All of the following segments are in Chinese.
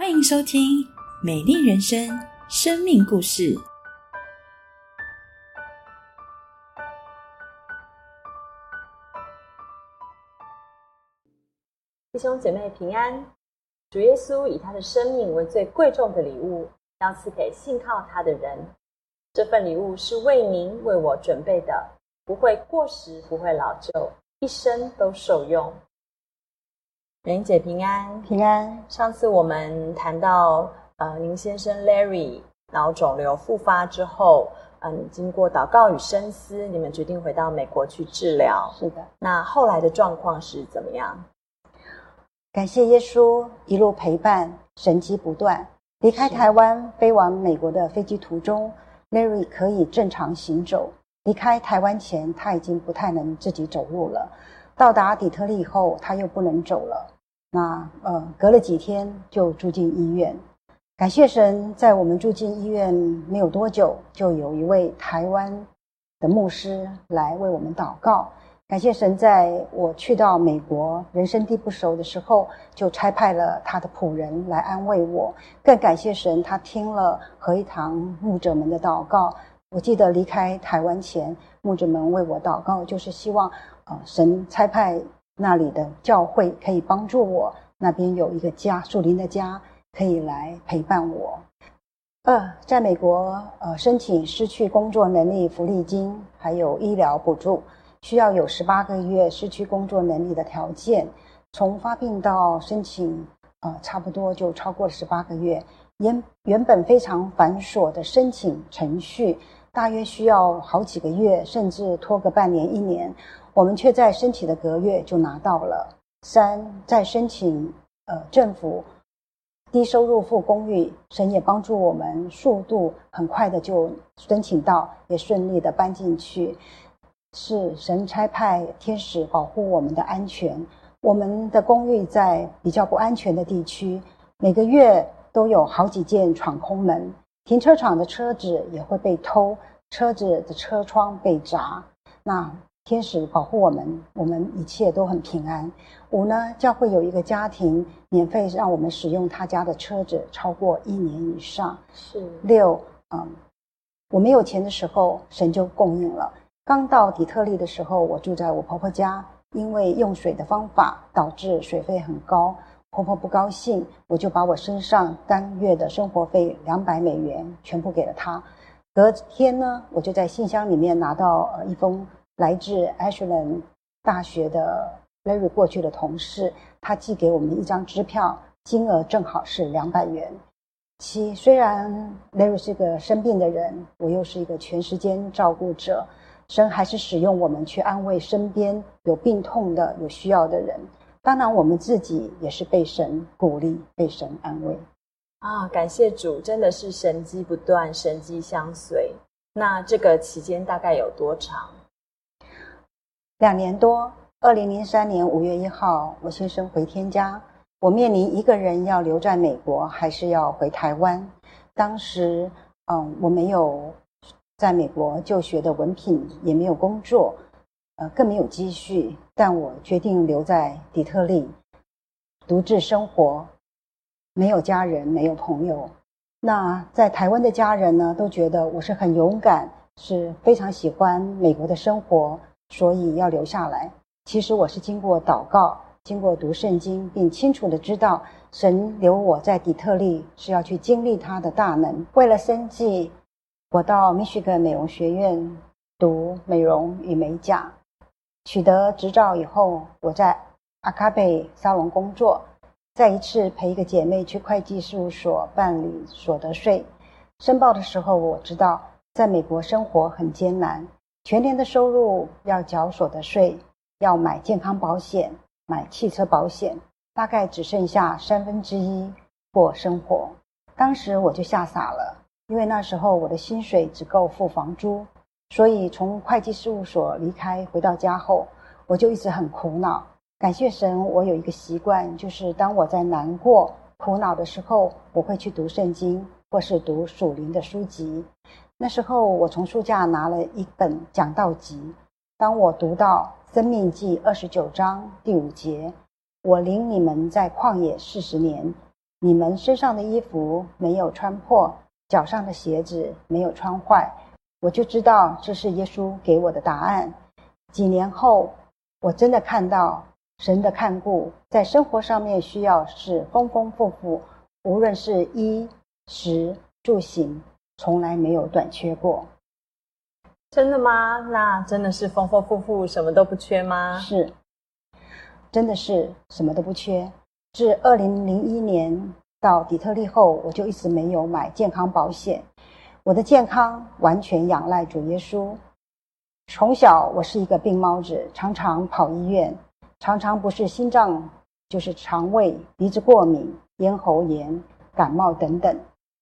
欢迎收听《美丽人生》生命故事。弟兄姐妹平安，主耶稣以他的生命为最贵重的礼物，要赐给信靠他的人。这份礼物是为您为我准备的，不会过时，不会老旧，一生都受用。仁姐平安，平安。上次我们谈到，呃，林先生 Larry 脑肿瘤复发之后，嗯，经过祷告与深思，你们决定回到美国去治疗。是的。那后来的状况是怎么样？感谢耶稣一路陪伴，神迹不断。离开台湾飞往美国的飞机途中，Larry 可以正常行走。离开台湾前，他已经不太能自己走路了。到达底特律以后，他又不能走了。那呃，隔了几天就住进医院。感谢神，在我们住进医院没有多久，就有一位台湾的牧师来为我们祷告。感谢神，在我去到美国人生地不熟的时候，就差派了他的仆人来安慰我。更感谢神，他听了合一堂牧者们的祷告。我记得离开台湾前，牧者们为我祷告，就是希望。啊神差派那里的教会可以帮助我，那边有一个家，树林的家，可以来陪伴我。二，在美国，呃，申请失去工作能力福利金，还有医疗补助，需要有十八个月失去工作能力的条件。从发病到申请，呃，差不多就超过了十八个月。原原本非常繁琐的申请程序，大约需要好几个月，甚至拖个半年、一年。我们却在申请的隔月就拿到了。三，在申请呃政府低收入户公寓，神也帮助我们速度很快的就申请到，也顺利的搬进去。是神差派天使保护我们的安全。我们的公寓在比较不安全的地区，每个月都有好几件闯空门，停车场的车子也会被偷，车子的车窗被砸。那。天使保护我们，我们一切都很平安。五呢，教会有一个家庭免费让我们使用他家的车子超过一年以上。是六，嗯，我没有钱的时候，神就供应了。刚到底特律的时候，我住在我婆婆家，因为用水的方法导致水费很高，婆婆不高兴，我就把我身上单月的生活费两百美元全部给了她。隔天呢，我就在信箱里面拿到呃一封。来自 Ashland 大学的 Larry 过去的同事，他寄给我们一张支票，金额正好是两百元。七，虽然 Larry 是个生病的人，我又是一个全时间照顾者，神还是使用我们去安慰身边有病痛的、有需要的人。当然，我们自己也是被神鼓励、被神安慰。啊，感谢主，真的是神机不断，神机相随。那这个期间大概有多长？两年多，二零零三年五月一号，我先生回天家，我面临一个人要留在美国，还是要回台湾。当时，嗯，我没有在美国就学的文凭，也没有工作，呃，更没有积蓄，但我决定留在底特律，独自生活，没有家人，没有朋友。那在台湾的家人呢，都觉得我是很勇敢，是非常喜欢美国的生活。所以要留下来。其实我是经过祷告，经过读圣经，并清楚的知道神留我在底特律是要去经历他的大能。为了生计，我到密歇根美容学院读美容与美甲，取得执照以后，我在阿卡贝沙龙工作。再一次陪一个姐妹去会计事务所办理所得税申报的时候，我知道在美国生活很艰难。全年的收入要缴所得税，要买健康保险、买汽车保险，大概只剩下三分之一过生活。当时我就吓傻了，因为那时候我的薪水只够付房租，所以从会计事务所离开，回到家后，我就一直很苦恼。感谢神，我有一个习惯，就是当我在难过、苦恼的时候，我会去读圣经，或是读属灵的书籍。那时候，我从书架拿了一本讲道集。当我读到《生命记》二十九章第五节，“我领你们在旷野四十年，你们身上的衣服没有穿破，脚上的鞋子没有穿坏。”我就知道这是耶稣给我的答案。几年后，我真的看到神的看顾，在生活上面需要是丰丰富富，无论是衣食住行，从来没有短缺过。真的吗？那真的是丰丰富富，什么都不缺吗？是，真的是什么都不缺。自二零零一年到底特律后，我就一直没有买健康保险。我的健康完全仰赖主耶稣。从小我是一个病猫子，常常跑医院，常常不是心脏就是肠胃、鼻子过敏、咽喉炎、感冒等等。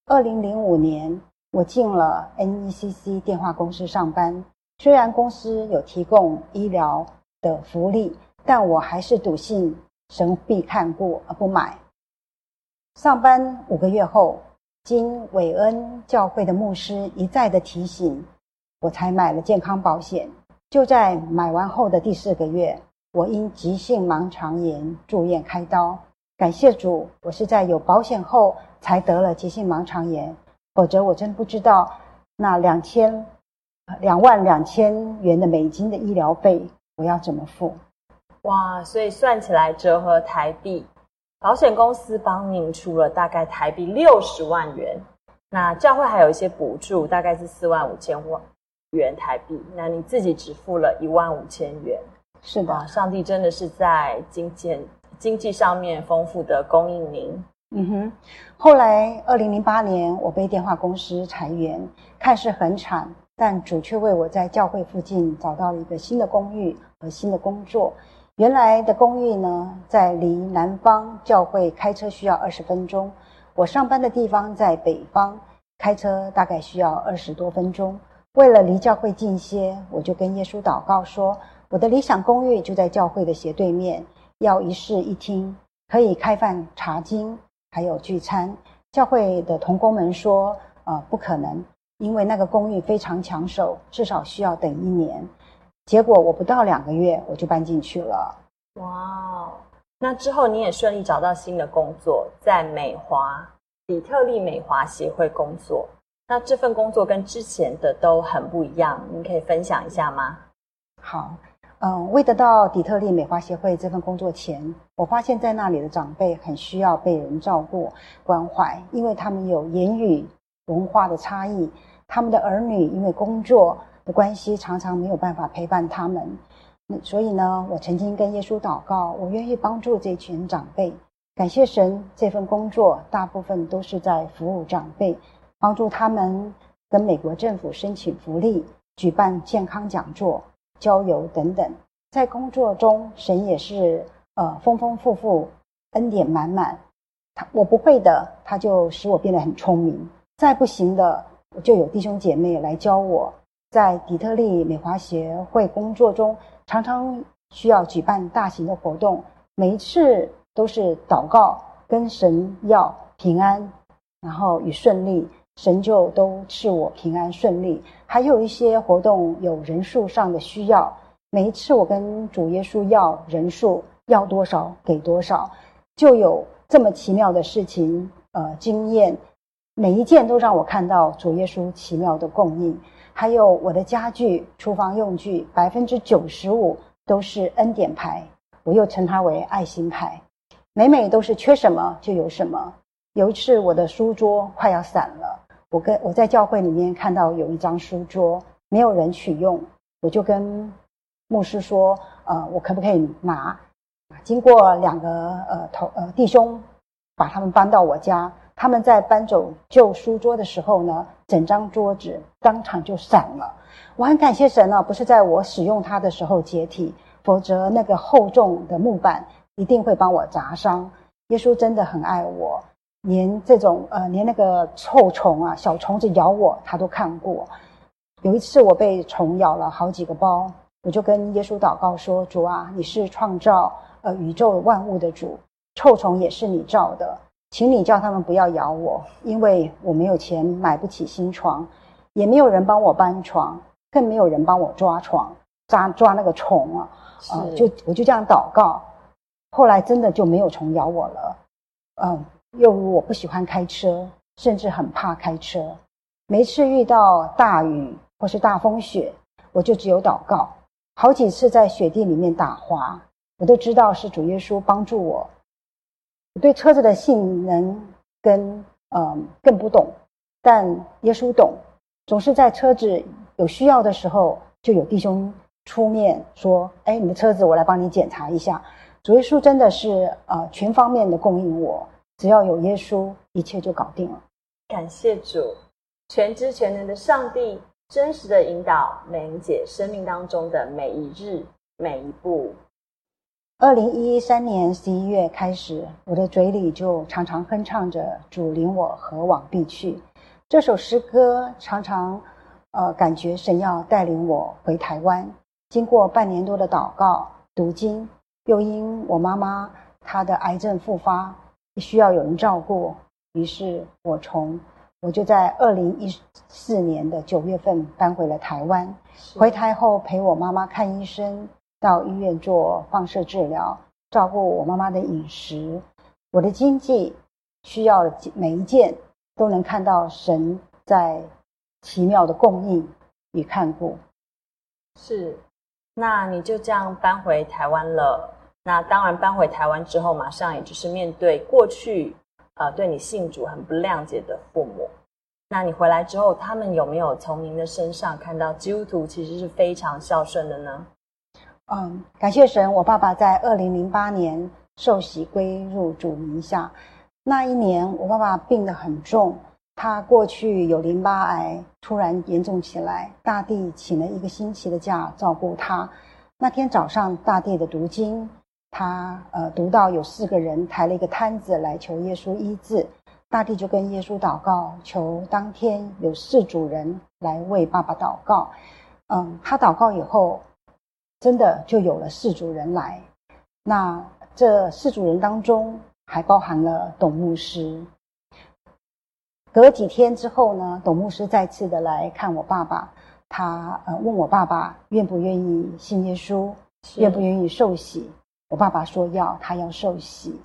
二零零五年，我进了 NECC 电话公司上班。虽然公司有提供医疗的福利，但我还是笃信神必看顾而不买。上班五个月后。经韦恩教会的牧师一再的提醒，我才买了健康保险。就在买完后的第四个月，我因急性盲肠炎住院开刀。感谢主，我是在有保险后才得了急性盲肠炎，否则我真不知道那两千两万两千元的美金的医疗费我要怎么付。哇，所以算起来折合台币。保险公司帮您出了大概台币六十万元，那教会还有一些补助，大概是四万五千万元台币。那你自己只付了一万五千元。是的，上帝真的是在经济经济上面丰富的供应您。嗯哼。后来二零零八年，我被电话公司裁员，看似很惨，但主却为我在教会附近找到了一个新的公寓和新的工作。原来的公寓呢，在离南方教会开车需要二十分钟。我上班的地方在北方，开车大概需要二十多分钟。为了离教会近些，我就跟耶稣祷告说：“我的理想公寓就在教会的斜对面，要一室一厅，可以开饭查经，还有聚餐。”教会的同工们说：“呃，不可能，因为那个公寓非常抢手，至少需要等一年。”结果我不到两个月我就搬进去了。哇，那之后你也顺利找到新的工作，在美华底特律美华协会工作。那这份工作跟之前的都很不一样，你可以分享一下吗？好，嗯，未得到底特律美华协会这份工作前，我发现在那里的长辈很需要被人照顾关怀，因为他们有言语文化的差异，他们的儿女因为工作。的关系常常没有办法陪伴他们，所以呢，我曾经跟耶稣祷告，我愿意帮助这群长辈。感谢神，这份工作大部分都是在服务长辈，帮助他们跟美国政府申请福利、举办健康讲座、郊游等等。在工作中，神也是呃丰丰富富、恩典满满。他我不会的，他就使我变得很聪明；再不行的，就有弟兄姐妹来教我。在底特律美华协会工作中，常常需要举办大型的活动，每一次都是祷告跟神要平安，然后与顺利，神就都赐我平安顺利。还有一些活动有人数上的需要，每一次我跟主耶稣要人数，要多少给多少，就有这么奇妙的事情，呃，经验，每一件都让我看到主耶稣奇妙的供应。还有我的家具、厨房用具，百分之九十五都是恩典牌，我又称它为爱心牌。每每都是缺什么就有什么。有一次我的书桌快要散了，我跟我在教会里面看到有一张书桌没有人取用，我就跟牧师说：“呃，我可不可以拿？”经过两个呃头呃弟兄把他们搬到我家。他们在搬走旧书桌的时候呢，整张桌子当场就散了。我很感谢神啊，不是在我使用它的时候解体，否则那个厚重的木板一定会帮我砸伤。耶稣真的很爱我，连这种呃，连那个臭虫啊，小虫子咬我，他都看过。有一次我被虫咬了好几个包，我就跟耶稣祷告说：“主啊，你是创造呃宇宙万物的主，臭虫也是你造的。”请你叫他们不要咬我，因为我没有钱买不起新床，也没有人帮我搬床，更没有人帮我抓床、抓抓那个虫啊！啊，就我就这样祷告，后来真的就没有虫咬我了。嗯，又如我不喜欢开车，甚至很怕开车。每次遇到大雨或是大风雪，我就只有祷告。好几次在雪地里面打滑，我都知道是主耶稣帮助我。我对车子的性能跟嗯更不懂，但耶稣懂。总是在车子有需要的时候，就有弟兄出面说：“哎，你的车子我来帮你检查一下。”主耶稣真的是呃全方面的供应我。只要有耶稣，一切就搞定了。感谢主，全知全能的上帝，真实的引导美玲姐生命当中的每一日每一步。二零一三年十一月开始，我的嘴里就常常哼唱着“主领我何往必去”这首诗歌，常常呃感觉神要带领我回台湾。经过半年多的祷告、读经，又因我妈妈她的癌症复发。需要有人照顾，于是我从我就在二零一四年的九月份搬回了台湾。回台后陪我妈妈看医生，到医院做放射治疗，照顾我妈妈的饮食。我的经济需要的每一件都能看到神在奇妙的供应与看顾。是，那你就这样搬回台湾了。那当然，搬回台湾之后，马上也就是面对过去，呃，对你信主很不谅解的父母。那你回来之后，他们有没有从您的身上看到基督徒其实是非常孝顺的呢？嗯，感谢神，我爸爸在二零零八年受洗归入主名下。那一年，我爸爸病得很重，他过去有淋巴癌，突然严重起来，大地请了一个星期的假照顾他。那天早上，大地的读经。他呃读到有四个人抬了一个摊子来求耶稣医治，大帝就跟耶稣祷告，求当天有四主人来为爸爸祷告。嗯，他祷告以后，真的就有了四主人来。那这四主人当中还包含了董牧师。隔几天之后呢，董牧师再次的来看我爸爸，他呃问我爸爸愿不愿意信耶稣，愿不愿意受洗。我爸爸说要他要受洗。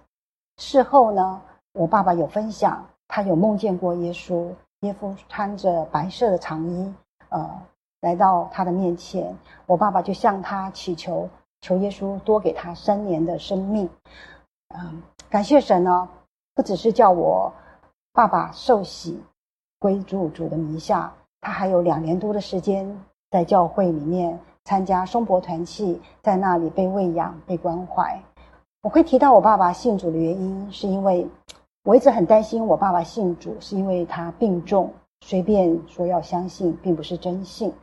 事后呢，我爸爸有分享，他有梦见过耶稣，耶稣穿着白色的长衣，呃，来到他的面前。我爸爸就向他祈求，求耶稣多给他三年的生命。嗯，感谢神呢，不只是叫我爸爸受洗归主主的名下，他还有两年多的时间在教会里面。参加松柏团契，在那里被喂养、被关怀。我会提到我爸爸信主的原因，是因为我一直很担心我爸爸信主，是因为他病重，随便说要相信，并不是真信。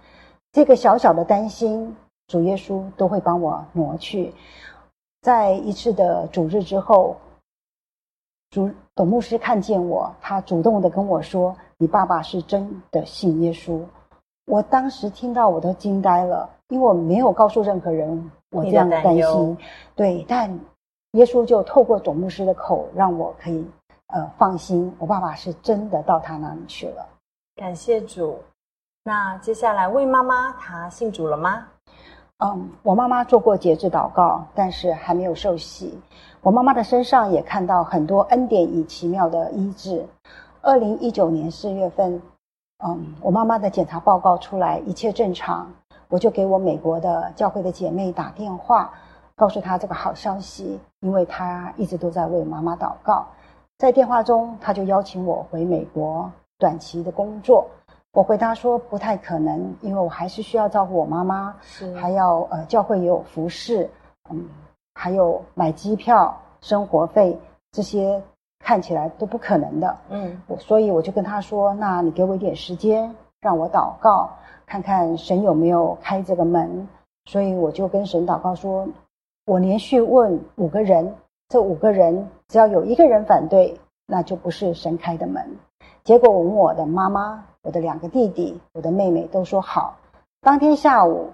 这个小小的担心，主耶稣都会帮我挪去。在一次的主日之后，主董牧师看见我，他主动的跟我说：“你爸爸是真的信耶稣。”我当时听到我都惊呆了。因为我没有告诉任何人我这样的担心，对，但耶稣就透过总牧师的口，让我可以呃放心，我爸爸是真的到他那里去了。感谢主。那接下来魏妈妈她信主了吗？嗯，我妈妈做过节制祷告，但是还没有受洗。我妈妈的身上也看到很多恩典与奇妙的医治。二零一九年四月份，嗯，我妈妈的检查报告出来，一切正常。我就给我美国的教会的姐妹打电话，告诉她这个好消息，因为她一直都在为妈妈祷告。在电话中，她就邀请我回美国短期的工作。我回答说不太可能，因为我还是需要照顾我妈妈，还要呃教会也有服饰，嗯，还有买机票、生活费这些看起来都不可能的。嗯，我所以我就跟他说：“那你给我一点时间，让我祷告。”看看神有没有开这个门，所以我就跟神祷告说：“我连续问五个人，这五个人只要有一个人反对，那就不是神开的门。”结果我问我的妈妈、我的两个弟弟、我的妹妹都说好。当天下午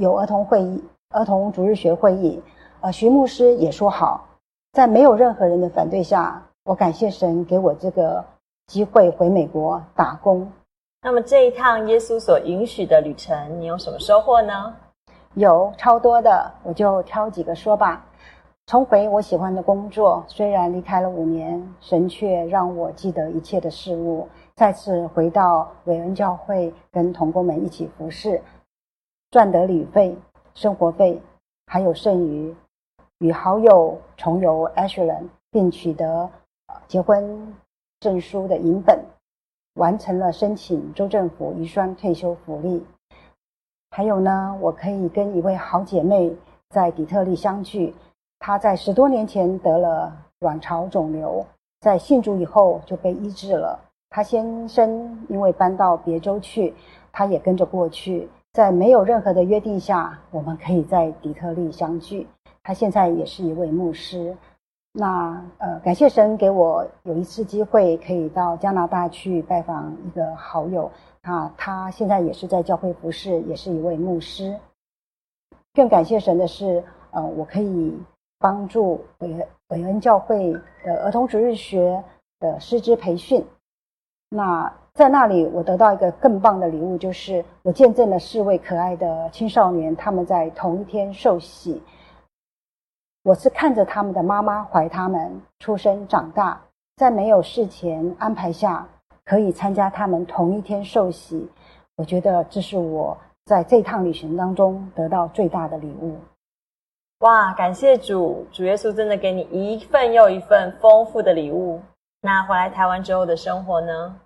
有儿童会议、儿童主日学会议，呃，徐牧师也说好。在没有任何人的反对下，我感谢神给我这个机会回美国打工。那么这一趟耶稣所允许的旅程，你有什么收获呢？有超多的，我就挑几个说吧。重回我喜欢的工作。虽然离开了五年，神却让我记得一切的事物，再次回到韦恩教会，跟同工们一起服侍，赚得旅费、生活费，还有剩余，与好友重游 Ashland，并取得结婚证书的银本，完成了申请州政府遗孀退休福利。还有呢，我可以跟一位好姐妹在底特律相聚。她在十多年前得了卵巢肿瘤，在信主以后就被医治了。她先生因为搬到别州去，她也跟着过去。在没有任何的约定下，我们可以在底特律相聚。她现在也是一位牧师。那呃，感谢神给我有一次机会可以到加拿大去拜访一个好友。啊，他现在也是在教会服侍，也是一位牧师。更感谢神的是，呃，我可以帮助韦韦恩教会的儿童主日学的师资培训。那在那里，我得到一个更棒的礼物，就是我见证了四位可爱的青少年，他们在同一天受洗。我是看着他们的妈妈怀他们出生长大，在没有事前安排下。可以参加他们同一天受洗，我觉得这是我在这趟旅行当中得到最大的礼物。哇，感谢主，主耶稣真的给你一份又一份丰富的礼物。那回来台湾之后的生活呢？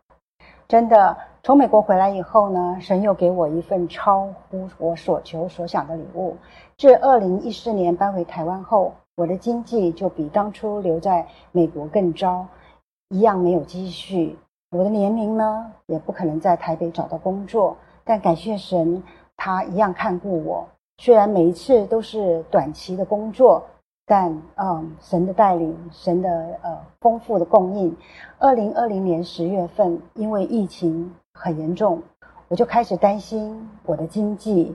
真的，从美国回来以后呢，神又给我一份超乎我所求所想的礼物。自二零一四年搬回台湾后，我的经济就比当初留在美国更糟，一样没有积蓄。我的年龄呢，也不可能在台北找到工作，但感谢神，他一样看顾我。虽然每一次都是短期的工作，但嗯，神的带领，神的呃丰富的供应。二零二零年十月份，因为疫情很严重，我就开始担心我的经济，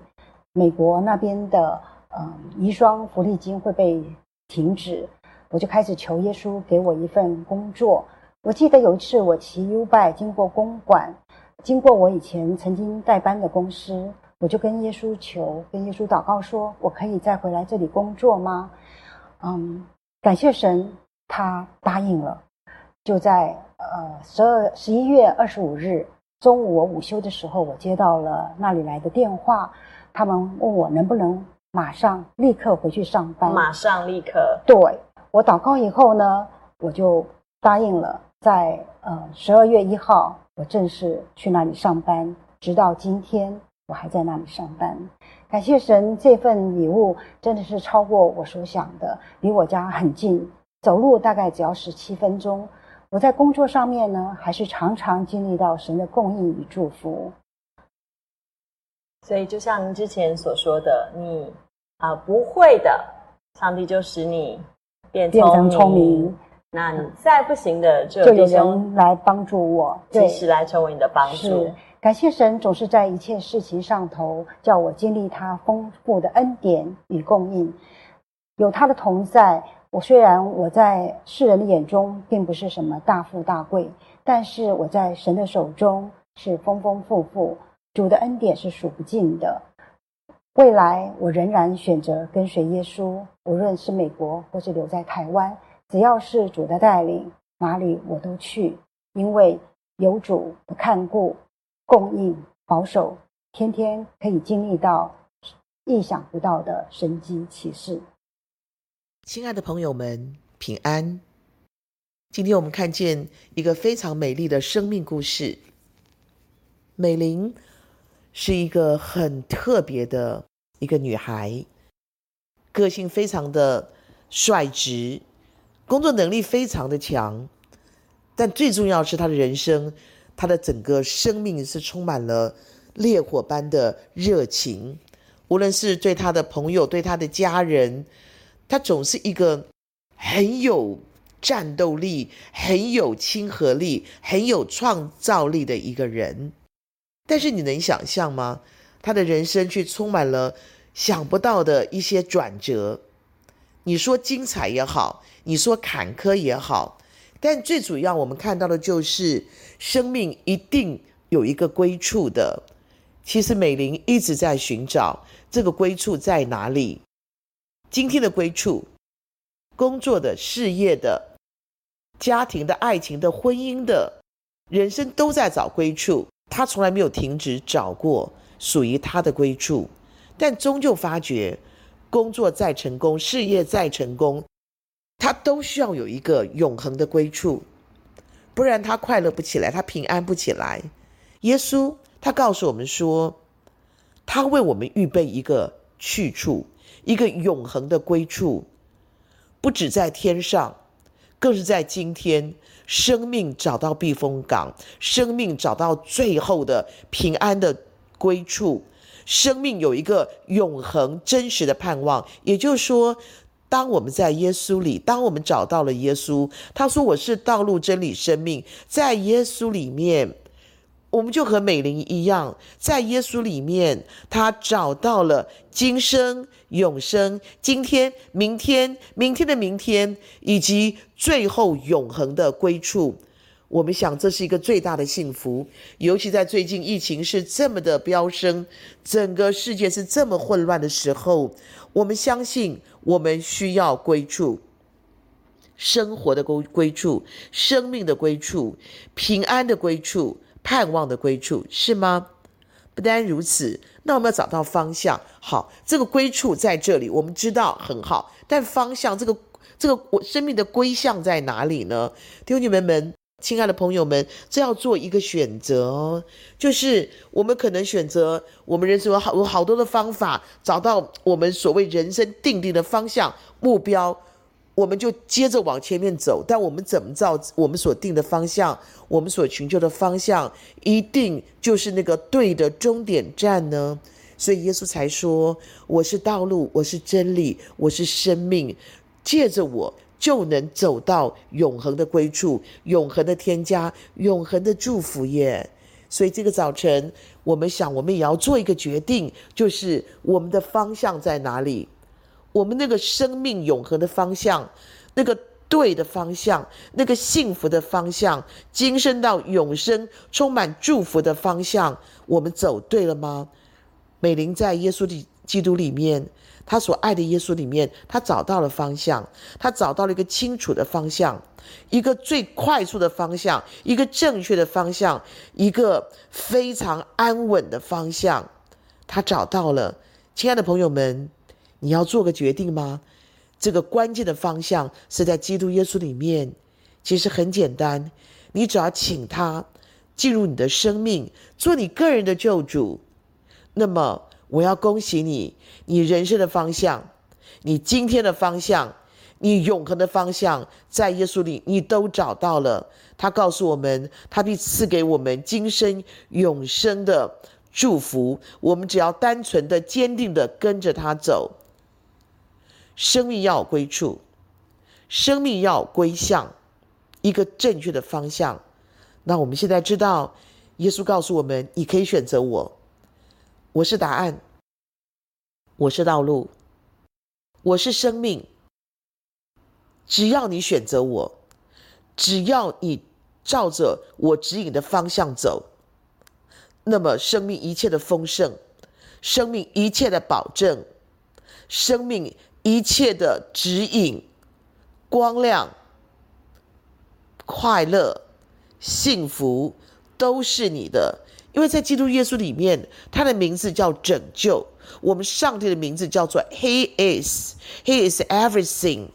美国那边的嗯遗孀福利金会被停止，我就开始求耶稣给我一份工作。我记得有一次，我骑 U 拜经过公馆，经过我以前曾经代班的公司，我就跟耶稣求，跟耶稣祷告说：“我可以再回来这里工作吗？”嗯，感谢神，他答应了。就在呃十二十一月二十五日中午，我午休的时候，我接到了那里来的电话，他们问我能不能马上立刻回去上班。马上立刻。对我祷告以后呢，我就答应了。在呃十二月一号，我正式去那里上班，直到今天我还在那里上班。感谢神，这份礼物真的是超过我所想的，离我家很近，走路大概只要十七分钟。我在工作上面呢，还是常常经历到神的供应与祝福。所以，就像您之前所说的，你啊不会的，上帝就使你变变成聪明。那你再不行的，就有人来帮助我，及时来成为你的帮助。感谢神，总是在一切事情上头，叫我经历他丰富的恩典与供应。有他的同在，我虽然我在世人的眼中并不是什么大富大贵，但是我在神的手中是丰丰富富。主的恩典是数不尽的。未来我仍然选择跟随耶稣，无论是美国或是留在台湾。只要是主的带领，哪里我都去，因为有主的看顾、供应、保守，天天可以经历到意想不到的神迹奇事。亲爱的朋友们，平安！今天我们看见一个非常美丽的生命故事。美玲是一个很特别的一个女孩，个性非常的率直。工作能力非常的强，但最重要是她的人生，他的整个生命是充满了烈火般的热情。无论是对他的朋友、对他的家人，他总是一个很有战斗力、很有亲和力、很有创造力的一个人。但是你能想象吗？他的人生却充满了想不到的一些转折。你说精彩也好。你说坎坷也好，但最主要我们看到的就是生命一定有一个归处的。其实美玲一直在寻找这个归处在哪里。今天的归处工作的、事业的、家庭的、爱情的、婚姻的，人生都在找归处。他从来没有停止找过属于他的归处，但终究发觉，工作再成功，事业再成功，他都需要有一个永恒的归处，不然他快乐不起来，他平安不起来。耶稣他告诉我们说，他为我们预备一个去处，一个永恒的归处，不止在天上，更是在今天。生命找到避风港，生命找到最后的平安的归处，生命有一个永恒真实的盼望。也就是说，当我们在耶稣里，当我们找到了耶稣，他说：“我是道路、真理、生命。”在耶稣里面。我们就和美玲一样，在耶稣里面，他找到了今生永生，今天、明天、明天的明天，以及最后永恒的归处。我们想，这是一个最大的幸福。尤其在最近疫情是这么的飙升，整个世界是这么混乱的时候，我们相信，我们需要归处，生活的归归处，生命的归处，平安的归处。盼望的归处是吗？不单如此，那我们要找到方向。好，这个归处在这里，我们知道很好。但方向，这个这个我生命的归向在哪里呢？弟兄姐妹们，亲爱的朋友们，这要做一个选择哦。就是我们可能选择我们人生有好有好多的方法，找到我们所谓人生定定的方向目标。我们就接着往前面走，但我们怎么照我们所定的方向，我们所寻求的方向，一定就是那个对的终点站呢？所以耶稣才说：“我是道路，我是真理，我是生命，借着我就能走到永恒的归处、永恒的添加、永恒的祝福耶。”所以这个早晨，我们想，我们也要做一个决定，就是我们的方向在哪里。我们那个生命永恒的方向，那个对的方向，那个幸福的方向，今生到永生充满祝福的方向，我们走对了吗？美玲在耶稣的基督里面，他所爱的耶稣里面，他找到了方向，他找到了一个清楚的方向，一个最快速的方向，一个正确的方向，一个非常安稳的方向，他找到了。亲爱的朋友们。你要做个决定吗？这个关键的方向是在基督耶稣里面。其实很简单，你只要请他进入你的生命，做你个人的救主。那么，我要恭喜你，你人生的方向，你今天的方向，你永恒的方向，在耶稣里你都找到了。他告诉我们，他必赐给我们今生永生的祝福。我们只要单纯的、坚定的跟着他走。生命要归处，生命要归向一个正确的方向。那我们现在知道，耶稣告诉我们：你可以选择我，我是答案，我是道路，我是生命。只要你选择我，只要你照着我指引的方向走，那么生命一切的丰盛，生命一切的保证，生命。一切的指引、光亮、快乐、幸福，都是你的。因为在基督耶稣里面，他的名字叫拯救。我们上帝的名字叫做 He is，He is everything。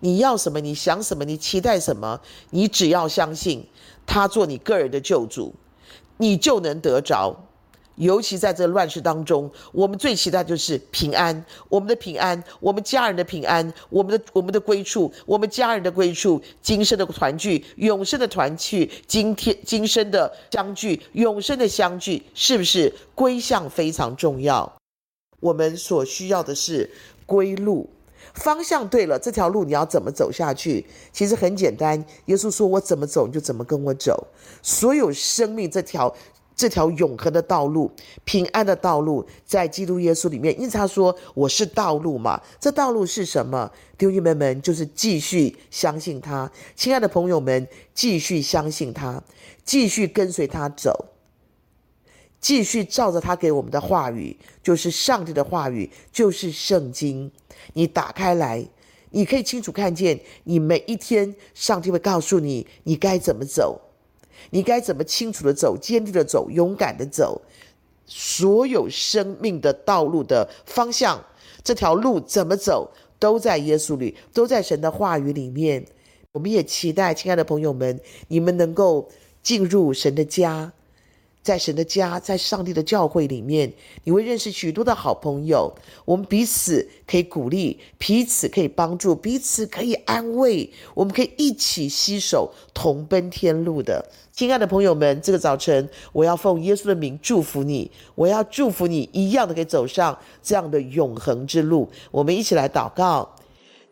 你要什么？你想什么？你期待什么？你只要相信他做你个人的救主，你就能得着。尤其在这乱世当中，我们最期待就是平安，我们的平安，我们家人的平安，我们的我们的归处，我们家人的归处，今生的团聚，永生的团聚，今天今生的相聚，永生的相聚，是不是归向非常重要？我们所需要的是归路，方向对了，这条路你要怎么走下去？其实很简单，耶稣说我怎么走，你就怎么跟我走。所有生命这条。这条永恒的道路，平安的道路，在基督耶稣里面。因此他说：“我是道路嘛。”这道路是什么？弟兄姐妹们，就是继续相信他。亲爱的朋友们，继续相信他，继续跟随他走，继续照着他给我们的话语，就是上帝的话语，就是圣经。你打开来。你可以清楚看见，你每一天，上帝会告诉你，你该怎么走，你该怎么清楚的走，坚定的走，勇敢的走，所有生命的道路的方向，这条路怎么走，都在耶稣里，都在神的话语里面。我们也期待，亲爱的朋友们，你们能够进入神的家。在神的家，在上帝的教会里面，你会认识许多的好朋友。我们彼此可以鼓励，彼此可以帮助，彼此可以安慰。我们可以一起携手同奔天路的。亲爱的朋友们，这个早晨，我要奉耶稣的名祝福你。我要祝福你，一样的可以走上这样的永恒之路。我们一起来祷告。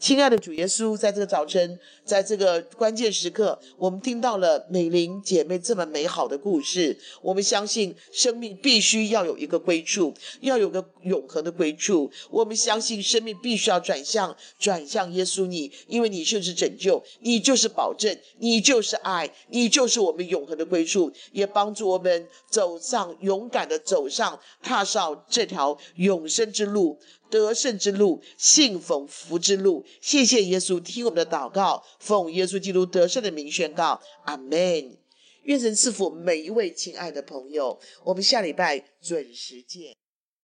亲爱的主耶稣，在这个早晨，在这个关键时刻，我们听到了美玲姐妹这么美好的故事。我们相信生命必须要有一个归处，要有个永恒的归处。我们相信生命必须要转向，转向耶稣你，因为你就是拯救，你就是保证，你就是爱，你就是我们永恒的归处，也帮助我们走上勇敢的走上，踏上这条永生之路。得胜之路，信奉福之路。谢谢耶稣，听我们的祷告，奉耶稣基督得胜的名宣告，阿门。愿神赐福每一位亲爱的朋友，我们下礼拜准时见。